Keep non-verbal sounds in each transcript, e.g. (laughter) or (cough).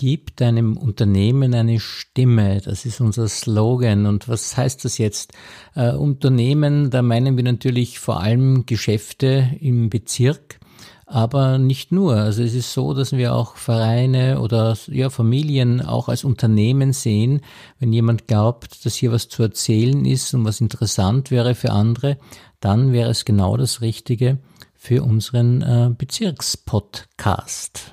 Gib deinem Unternehmen eine Stimme. Das ist unser Slogan. Und was heißt das jetzt? Äh, Unternehmen, da meinen wir natürlich vor allem Geschäfte im Bezirk. Aber nicht nur. Also es ist so, dass wir auch Vereine oder ja, Familien auch als Unternehmen sehen. Wenn jemand glaubt, dass hier was zu erzählen ist und was interessant wäre für andere, dann wäre es genau das Richtige für unseren äh, Bezirkspodcast.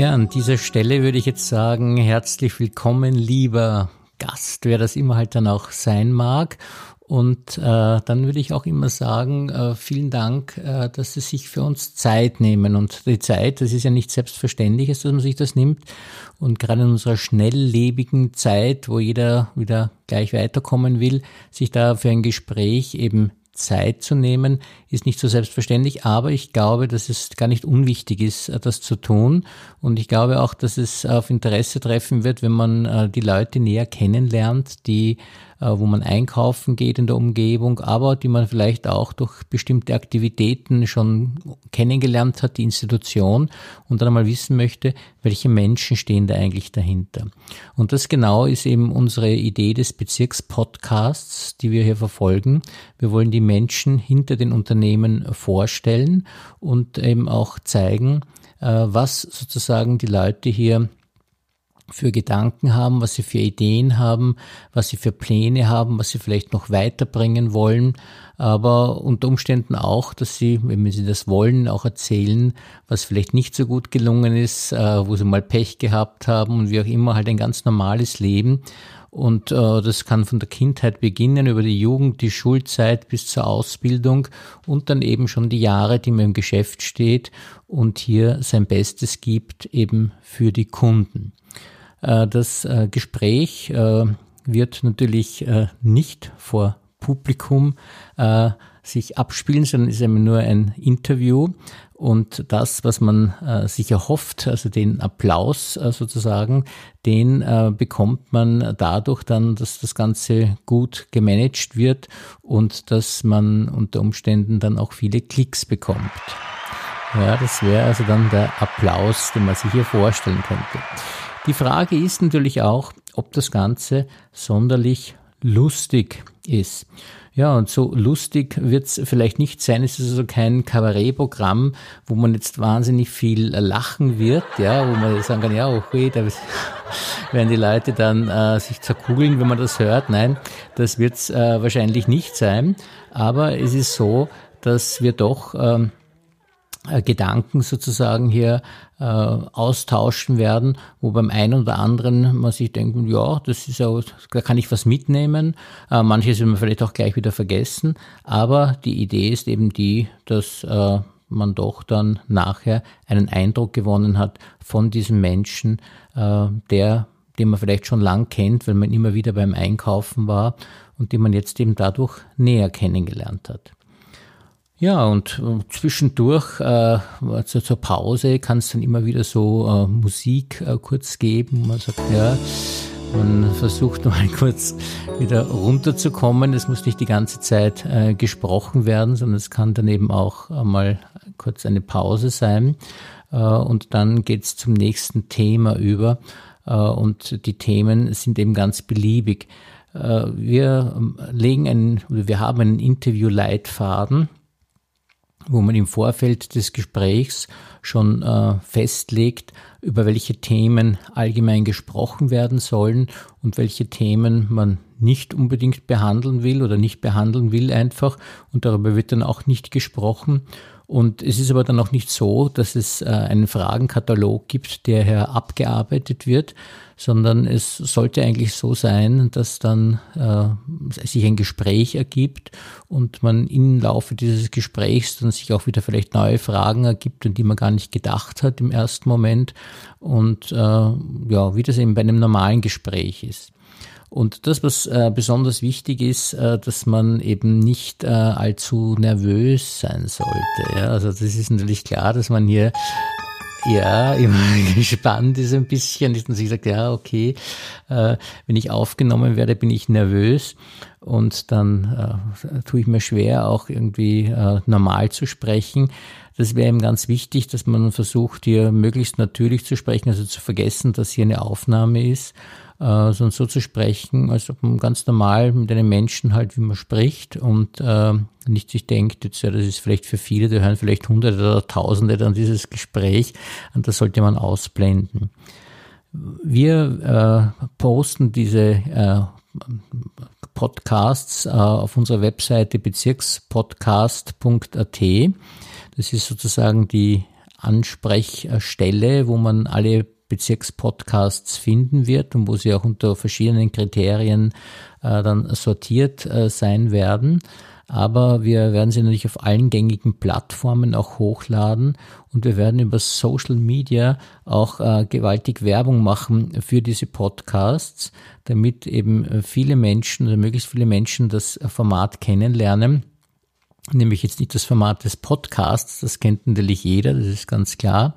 Ja, an dieser Stelle würde ich jetzt sagen, herzlich willkommen, lieber Gast, wer das immer halt dann auch sein mag. Und äh, dann würde ich auch immer sagen, äh, vielen Dank, äh, dass Sie sich für uns Zeit nehmen. Und die Zeit, das ist ja nicht selbstverständlich, dass man sich das nimmt. Und gerade in unserer schnelllebigen Zeit, wo jeder wieder gleich weiterkommen will, sich da für ein Gespräch eben Zeit zu nehmen, ist nicht so selbstverständlich, aber ich glaube, dass es gar nicht unwichtig ist, das zu tun. Und ich glaube auch, dass es auf Interesse treffen wird, wenn man äh, die Leute näher kennenlernt, die äh, wo man einkaufen geht in der Umgebung, aber die man vielleicht auch durch bestimmte Aktivitäten schon kennengelernt hat, die Institution und dann einmal wissen möchte, welche Menschen stehen da eigentlich dahinter. Und das genau ist eben unsere Idee des Bezirkspodcasts, die wir hier verfolgen. Wir wollen die Menschen hinter den Unternehmen vorstellen und eben auch zeigen, äh, was sozusagen die Leute hier für Gedanken haben, was sie für Ideen haben, was sie für Pläne haben, was sie vielleicht noch weiterbringen wollen, aber unter Umständen auch, dass sie, wenn sie das wollen, auch erzählen, was vielleicht nicht so gut gelungen ist, äh, wo sie mal Pech gehabt haben und wie auch immer halt ein ganz normales Leben. Und äh, das kann von der Kindheit beginnen, über die Jugend, die Schulzeit bis zur Ausbildung und dann eben schon die Jahre, die man im Geschäft steht und hier sein Bestes gibt, eben für die Kunden. Äh, das äh, Gespräch äh, wird natürlich nicht vor Publikum sich abspielen, sondern ist immer nur ein Interview. Und das, was man äh, sich erhofft, also den Applaus äh, sozusagen, den äh, bekommt man dadurch dann, dass das Ganze gut gemanagt wird und dass man unter Umständen dann auch viele Klicks bekommt. Ja, das wäre also dann der Applaus, den man sich hier vorstellen könnte. Die Frage ist natürlich auch, ob das Ganze sonderlich lustig ist. Ja, und so lustig wird es vielleicht nicht sein. Es ist also kein Kabarettprogramm, wo man jetzt wahnsinnig viel lachen wird, ja, wo man sagen kann, ja, okay, da (laughs) werden die Leute dann äh, sich zerkugeln, wenn man das hört. Nein, das wird es äh, wahrscheinlich nicht sein. Aber es ist so, dass wir doch ähm, äh, Gedanken sozusagen hier äh, austauschen werden, wo beim einen oder anderen man sich denkt, ja, das ist ja, da kann ich was mitnehmen. Äh, manches will man vielleicht auch gleich wieder vergessen, aber die Idee ist eben die, dass äh, man doch dann nachher einen Eindruck gewonnen hat von diesem Menschen, äh, der, den man vielleicht schon lang kennt, weil man immer wieder beim Einkaufen war und den man jetzt eben dadurch näher kennengelernt hat. Ja, und äh, zwischendurch äh, zur, zur Pause kann es dann immer wieder so äh, Musik äh, kurz geben. Man sagt, ja, man versucht mal (laughs) kurz wieder runterzukommen. Es muss nicht die ganze Zeit äh, gesprochen werden, sondern es kann dann eben auch mal kurz eine Pause sein. Äh, und dann geht's zum nächsten Thema über. Äh, und die Themen sind eben ganz beliebig. Äh, wir ähm, legen einen, wir haben einen Interview-Leitfaden wo man im Vorfeld des Gesprächs schon äh, festlegt, über welche Themen allgemein gesprochen werden sollen und welche Themen man nicht unbedingt behandeln will oder nicht behandeln will einfach. Und darüber wird dann auch nicht gesprochen und es ist aber dann auch nicht so, dass es äh, einen Fragenkatalog gibt, der hier abgearbeitet wird, sondern es sollte eigentlich so sein, dass dann äh, sich ein Gespräch ergibt und man im Laufe dieses Gesprächs dann sich auch wieder vielleicht neue Fragen ergibt, an die man gar nicht gedacht hat im ersten Moment und äh, ja, wie das eben bei einem normalen Gespräch ist. Und das, was äh, besonders wichtig ist, äh, dass man eben nicht äh, allzu nervös sein sollte. Ja? Also das ist natürlich klar, dass man hier Ja, (laughs) immer gespannt ist ein bisschen. Und sie sagt, ja, okay, äh, wenn ich aufgenommen werde, bin ich nervös und dann äh, tue ich mir schwer, auch irgendwie äh, normal zu sprechen. Das wäre eben ganz wichtig, dass man versucht, hier möglichst natürlich zu sprechen, also zu vergessen, dass hier eine Aufnahme ist, äh, sondern so zu sprechen, als ob man ganz normal mit einem Menschen halt, wie man spricht und äh, nicht sich denkt, jetzt, ja, das ist vielleicht für viele, da hören vielleicht Hunderte oder Tausende dann dieses Gespräch und das sollte man ausblenden. Wir äh, posten diese äh, Podcasts äh, auf unserer Webseite bezirkspodcast.at. Das ist sozusagen die Ansprechstelle, wo man alle Bezirkspodcasts finden wird und wo sie auch unter verschiedenen Kriterien äh, dann sortiert äh, sein werden. Aber wir werden sie natürlich auf allen gängigen Plattformen auch hochladen und wir werden über Social Media auch äh, gewaltig Werbung machen für diese Podcasts, damit eben viele Menschen oder möglichst viele Menschen das Format kennenlernen nämlich jetzt nicht das Format des Podcasts, das kennt natürlich jeder, das ist ganz klar,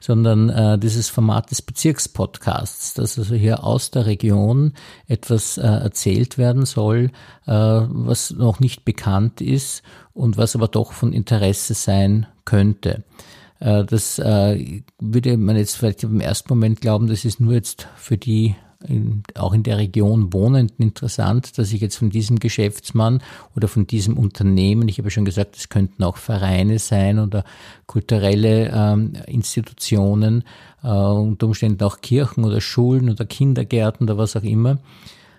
sondern äh, dieses Format des Bezirkspodcasts, dass also hier aus der Region etwas äh, erzählt werden soll, äh, was noch nicht bekannt ist und was aber doch von Interesse sein könnte. Äh, das äh, würde man jetzt vielleicht im ersten Moment glauben, das ist nur jetzt für die in, auch in der Region Wohnenden interessant, dass ich jetzt von diesem Geschäftsmann oder von diesem Unternehmen, ich habe schon gesagt, es könnten auch Vereine sein oder kulturelle ähm, Institutionen, äh, unter Umständen auch Kirchen oder Schulen oder Kindergärten oder was auch immer,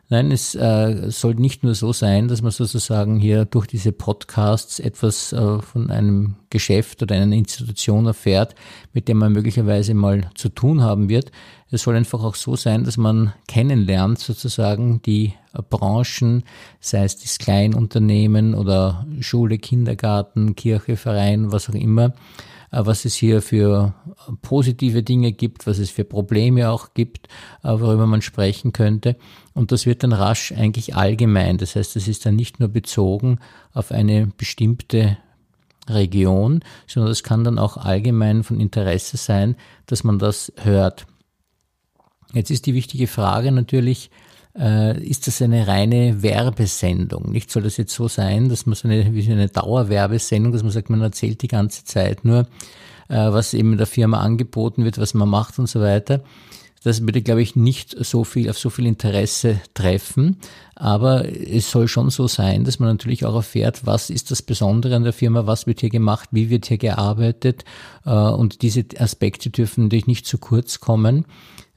Nein, es äh, soll nicht nur so sein, dass man sozusagen hier durch diese Podcasts etwas äh, von einem Geschäft oder einer Institution erfährt, mit dem man möglicherweise mal zu tun haben wird. Es soll einfach auch so sein, dass man kennenlernt sozusagen die äh, Branchen, sei es das Kleinunternehmen oder Schule, Kindergarten, Kirche, Verein, was auch immer, äh, was es hier für positive Dinge gibt, was es für Probleme auch gibt, äh, worüber man sprechen könnte. Und das wird dann rasch eigentlich allgemein. Das heißt, es ist dann nicht nur bezogen auf eine bestimmte Region, sondern es kann dann auch allgemein von Interesse sein, dass man das hört. Jetzt ist die wichtige Frage natürlich, äh, ist das eine reine Werbesendung? Nicht soll das jetzt so sein, dass man so eine, wie eine Dauerwerbesendung, dass man sagt, man erzählt die ganze Zeit nur, äh, was eben in der Firma angeboten wird, was man macht und so weiter. Das würde, glaube ich, nicht so viel auf so viel Interesse treffen. Aber es soll schon so sein, dass man natürlich auch erfährt, was ist das Besondere an der Firma, was wird hier gemacht, wie wird hier gearbeitet. Äh, und diese Aspekte dürfen natürlich nicht zu kurz kommen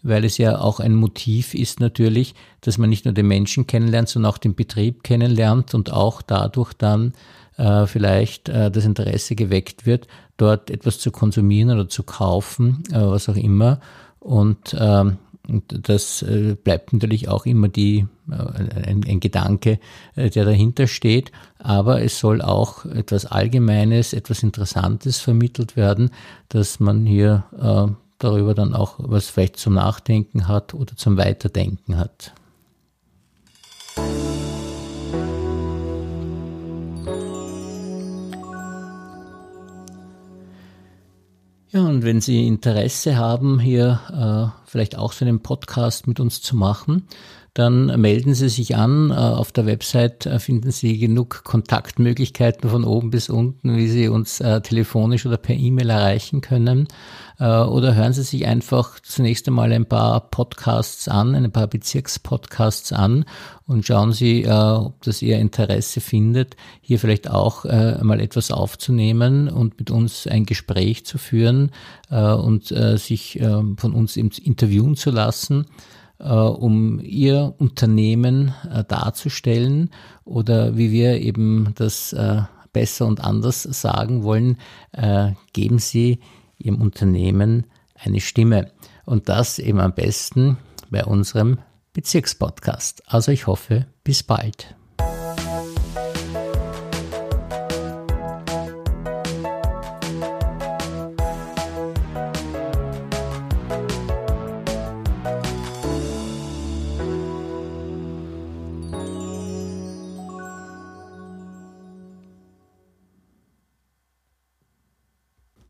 weil es ja auch ein Motiv ist natürlich, dass man nicht nur den Menschen kennenlernt, sondern auch den Betrieb kennenlernt und auch dadurch dann äh, vielleicht äh, das Interesse geweckt wird, dort etwas zu konsumieren oder zu kaufen, äh, was auch immer. Und, ähm, und das äh, bleibt natürlich auch immer die, äh, ein, ein Gedanke, äh, der dahinter steht. Aber es soll auch etwas Allgemeines, etwas Interessantes vermittelt werden, dass man hier darüber dann auch was vielleicht zum Nachdenken hat oder zum Weiterdenken hat. Ja, und wenn Sie Interesse haben, hier äh, vielleicht auch so einen Podcast mit uns zu machen, dann melden Sie sich an. Äh, auf der Website äh, finden Sie genug Kontaktmöglichkeiten von oben bis unten, wie Sie uns äh, telefonisch oder per E-Mail erreichen können. Oder hören Sie sich einfach zunächst einmal ein paar Podcasts an, ein paar Bezirkspodcasts an und schauen Sie, ob das Ihr Interesse findet, hier vielleicht auch mal etwas aufzunehmen und mit uns ein Gespräch zu führen und sich von uns interviewen zu lassen äh, um ihr Unternehmen äh, darzustellen oder wie wir eben das äh, besser und anders sagen wollen, äh, geben Sie Ihrem Unternehmen eine Stimme. Und das eben am besten bei unserem Bezirkspodcast. Also ich hoffe, bis bald.